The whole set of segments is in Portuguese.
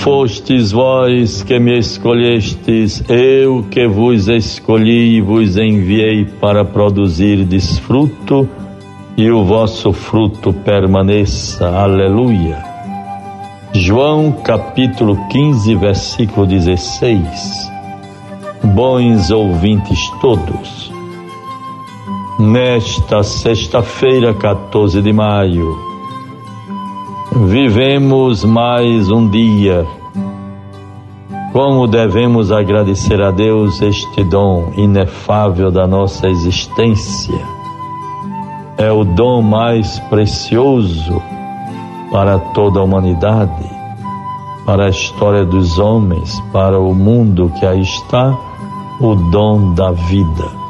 Fostes vós que me escolhestes, eu que vos escolhi e vos enviei para produzir desfruto e o vosso fruto permaneça. Aleluia. João capítulo 15, versículo 16. Bons ouvintes todos, nesta sexta-feira, 14 de maio, vivemos mais um dia. Como devemos agradecer a Deus este dom inefável da nossa existência? É o dom mais precioso para toda a humanidade, para a história dos homens, para o mundo que aí está, o dom da vida.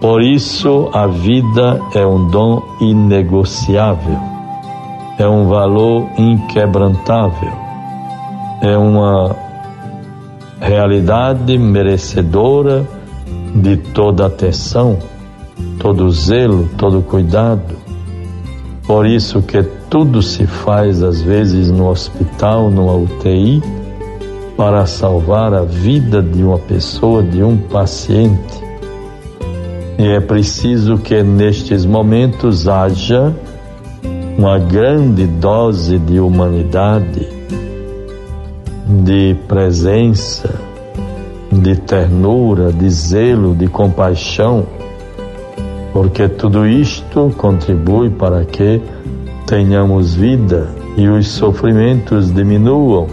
Por isso, a vida é um dom inegociável, é um valor inquebrantável, é uma realidade merecedora de toda atenção, todo zelo, todo cuidado. Por isso que tudo se faz às vezes no hospital, numa UTI, para salvar a vida de uma pessoa, de um paciente. E é preciso que nestes momentos haja uma grande dose de humanidade, de presença, de ternura, de zelo, de compaixão, porque tudo isto contribui para que tenhamos vida e os sofrimentos diminuam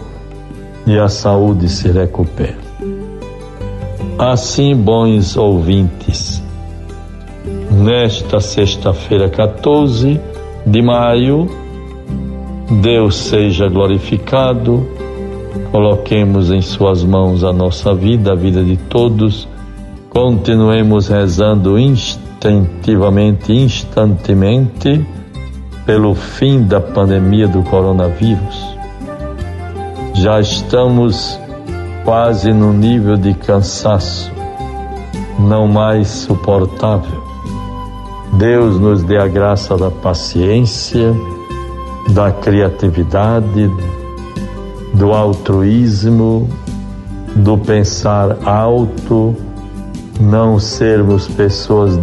e a saúde se recupere. Assim, bons ouvintes, nesta sexta-feira 14 de maio, Deus seja glorificado, coloquemos em Suas mãos a nossa vida, a vida de todos, continuemos rezando instintivamente, instantemente pelo fim da pandemia do coronavírus. Já estamos quase no nível de cansaço, não mais suportável. Deus nos dê a graça da paciência, da criatividade, do altruísmo, do pensar alto, não sermos pessoas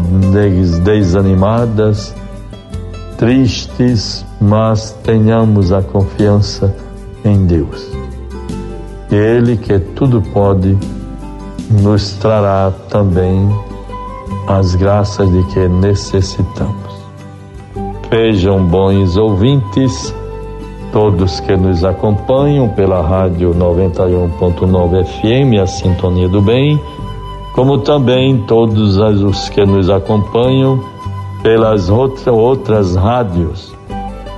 desanimadas tristes, mas tenhamos a confiança em Deus. Ele que tudo pode nos trará também as graças de que necessitamos. Vejam bons ouvintes, todos que nos acompanham pela rádio 91.9 FM, a Sintonia do Bem, como também todos os que nos acompanham pelas outra, outras rádios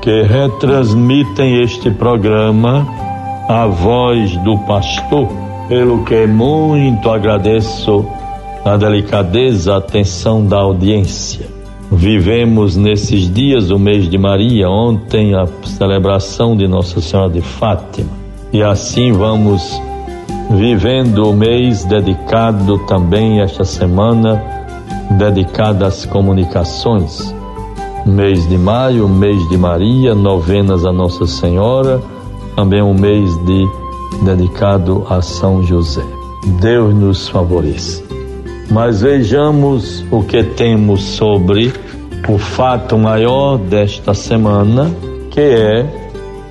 que retransmitem este programa, a voz do pastor, pelo que muito agradeço a delicadeza, a atenção da audiência. Vivemos nesses dias o mês de Maria, ontem a celebração de Nossa Senhora de Fátima, e assim vamos vivendo o mês dedicado também esta semana dedicada às comunicações. Mês de maio, mês de Maria, novenas a Nossa Senhora, também um mês de dedicado a São José. Deus nos favoreça. Mas vejamos o que temos sobre o fato maior desta semana, que é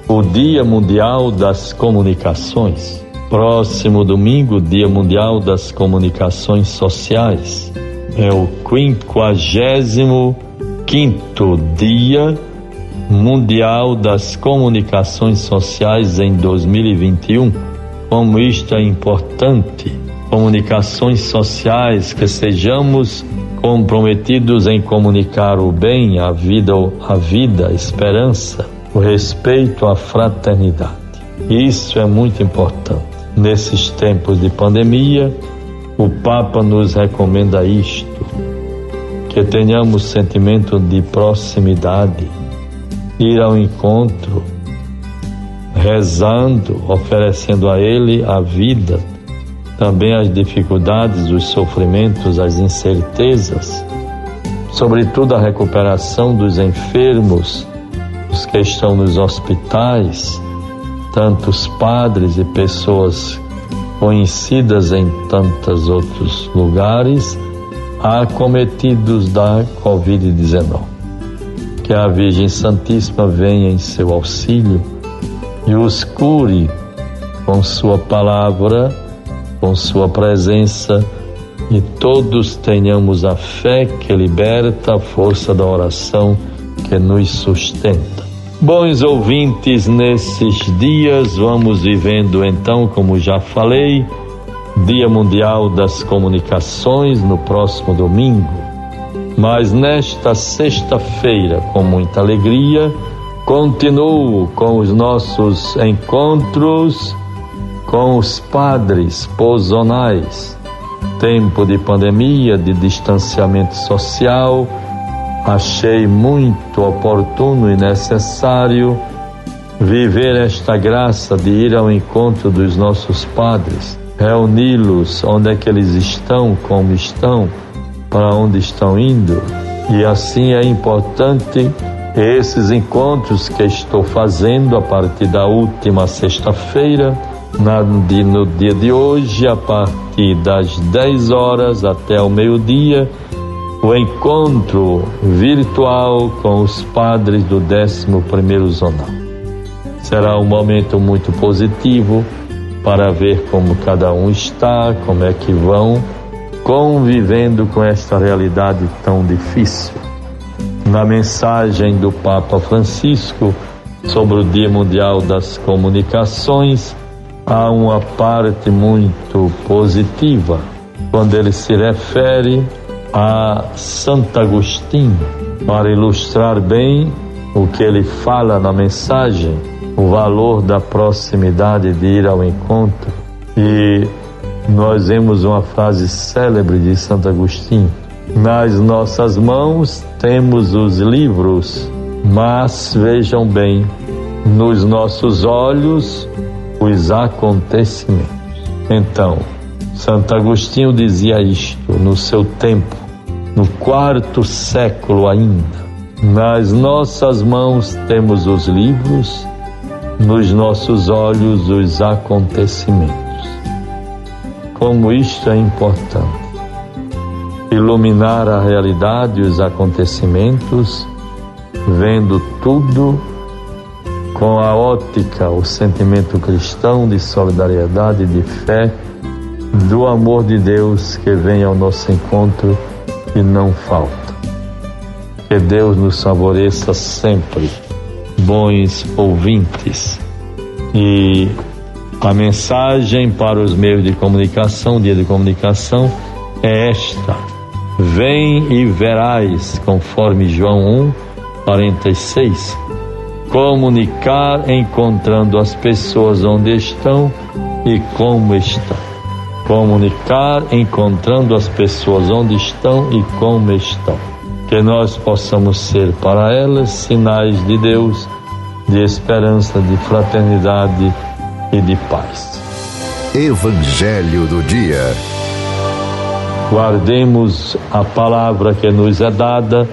o Dia Mundial das Comunicações. Próximo domingo, Dia Mundial das Comunicações Sociais é o 55 Dia Mundial das Comunicações Sociais em 2021. Como isto é importante, comunicações sociais, que sejamos comprometidos em comunicar o bem, a vida, a vida, a esperança, o respeito, a fraternidade. Isso é muito importante. Nesses tempos de pandemia, o Papa nos recomenda isto: que tenhamos sentimento de proximidade, ir ao encontro, rezando, oferecendo a Ele a vida, também as dificuldades, os sofrimentos, as incertezas, sobretudo a recuperação dos enfermos, os que estão nos hospitais, tantos padres e pessoas conhecidas em tantos outros lugares, acometidos da Covid-19. Que a Virgem Santíssima venha em seu auxílio e os cure com Sua palavra, com Sua presença e todos tenhamos a fé que liberta a força da oração que nos sustenta. Bons ouvintes, nesses dias vamos vivendo então, como já falei, Dia Mundial das Comunicações no próximo domingo. Mas nesta sexta-feira, com muita alegria, continuo com os nossos encontros com os padres pozonais. Tempo de pandemia, de distanciamento social, achei muito oportuno e necessário viver esta graça de ir ao encontro dos nossos padres, reuni-los onde é que eles estão, como estão, para onde estão indo. E assim é importante esses encontros que estou fazendo a partir da última sexta-feira, no dia de hoje, a partir das 10 horas até o meio-dia o encontro virtual com os padres do 11º Zonal. Será um momento muito positivo para ver como cada um está, como é que vão convivendo com esta realidade tão difícil. Na mensagem do Papa Francisco sobre o Dia Mundial das Comunicações, há uma parte muito positiva quando ele se refere a Santo Agostinho para ilustrar bem o que ele fala na mensagem, o valor da proximidade de ir ao encontro. E nós vemos uma frase célebre de Santo Agostinho: Nas nossas mãos temos os livros, mas vejam bem, nos nossos olhos os acontecimentos. Então, Santo Agostinho dizia isto no seu tempo, no quarto século ainda. Nas nossas mãos temos os livros, nos nossos olhos os acontecimentos. Como isto é importante. Iluminar a realidade e os acontecimentos, vendo tudo com a ótica, o sentimento cristão de solidariedade, de fé do amor de Deus que vem ao nosso encontro e não falta. Que Deus nos favoreça sempre, bons ouvintes. E a mensagem para os meios de comunicação, dia de comunicação, é esta: Vem e verás, conforme João 1, 46. Comunicar encontrando as pessoas onde estão e como estão comunicar, encontrando as pessoas onde estão e como estão. Que nós possamos ser para elas sinais de Deus, de esperança, de fraternidade e de paz. Evangelho do Dia. Guardemos a palavra que nos é dada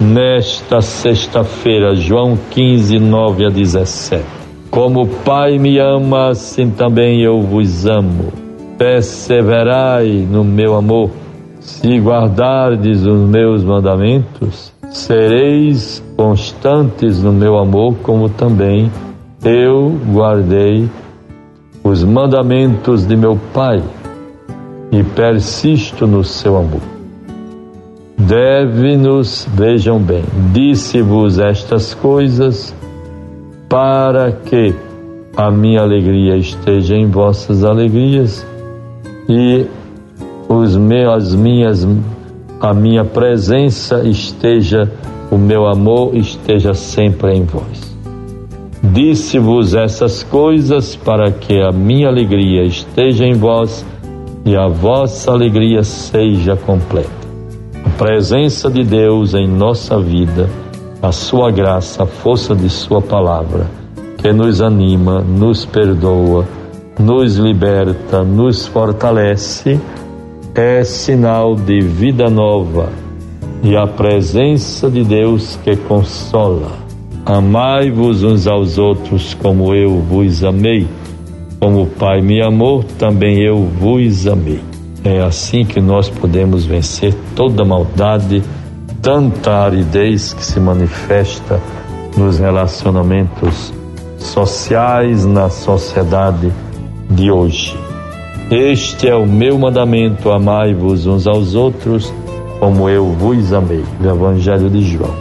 nesta sexta-feira, João 15, 9 a 17. Como o Pai me ama, assim também eu vos amo perseverai no meu amor. Se guardardes os meus mandamentos, sereis constantes no meu amor, como também eu guardei os mandamentos de meu Pai e persisto no seu amor. Deve-nos, vejam bem, disse-vos estas coisas para que a minha alegria esteja em vossas alegrias e os meus, as minhas, a minha presença esteja, o meu amor esteja sempre em vós. Disse-vos essas coisas para que a minha alegria esteja em vós e a vossa alegria seja completa. Presença de Deus em nossa vida, a sua graça, a força de sua palavra, que nos anima, nos perdoa, nos liberta, nos fortalece, é sinal de vida nova e a presença de Deus que consola. Amai-vos uns aos outros como eu vos amei. Como o Pai me amou, também eu vos amei. É assim que nós podemos vencer toda maldade, tanta aridez que se manifesta nos relacionamentos sociais na sociedade de hoje. Este é o meu mandamento: amai-vos uns aos outros, como eu vos amei. Do Evangelho de João.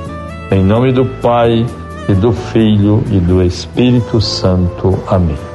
Em nome do Pai e do Filho e do Espírito Santo. Amém.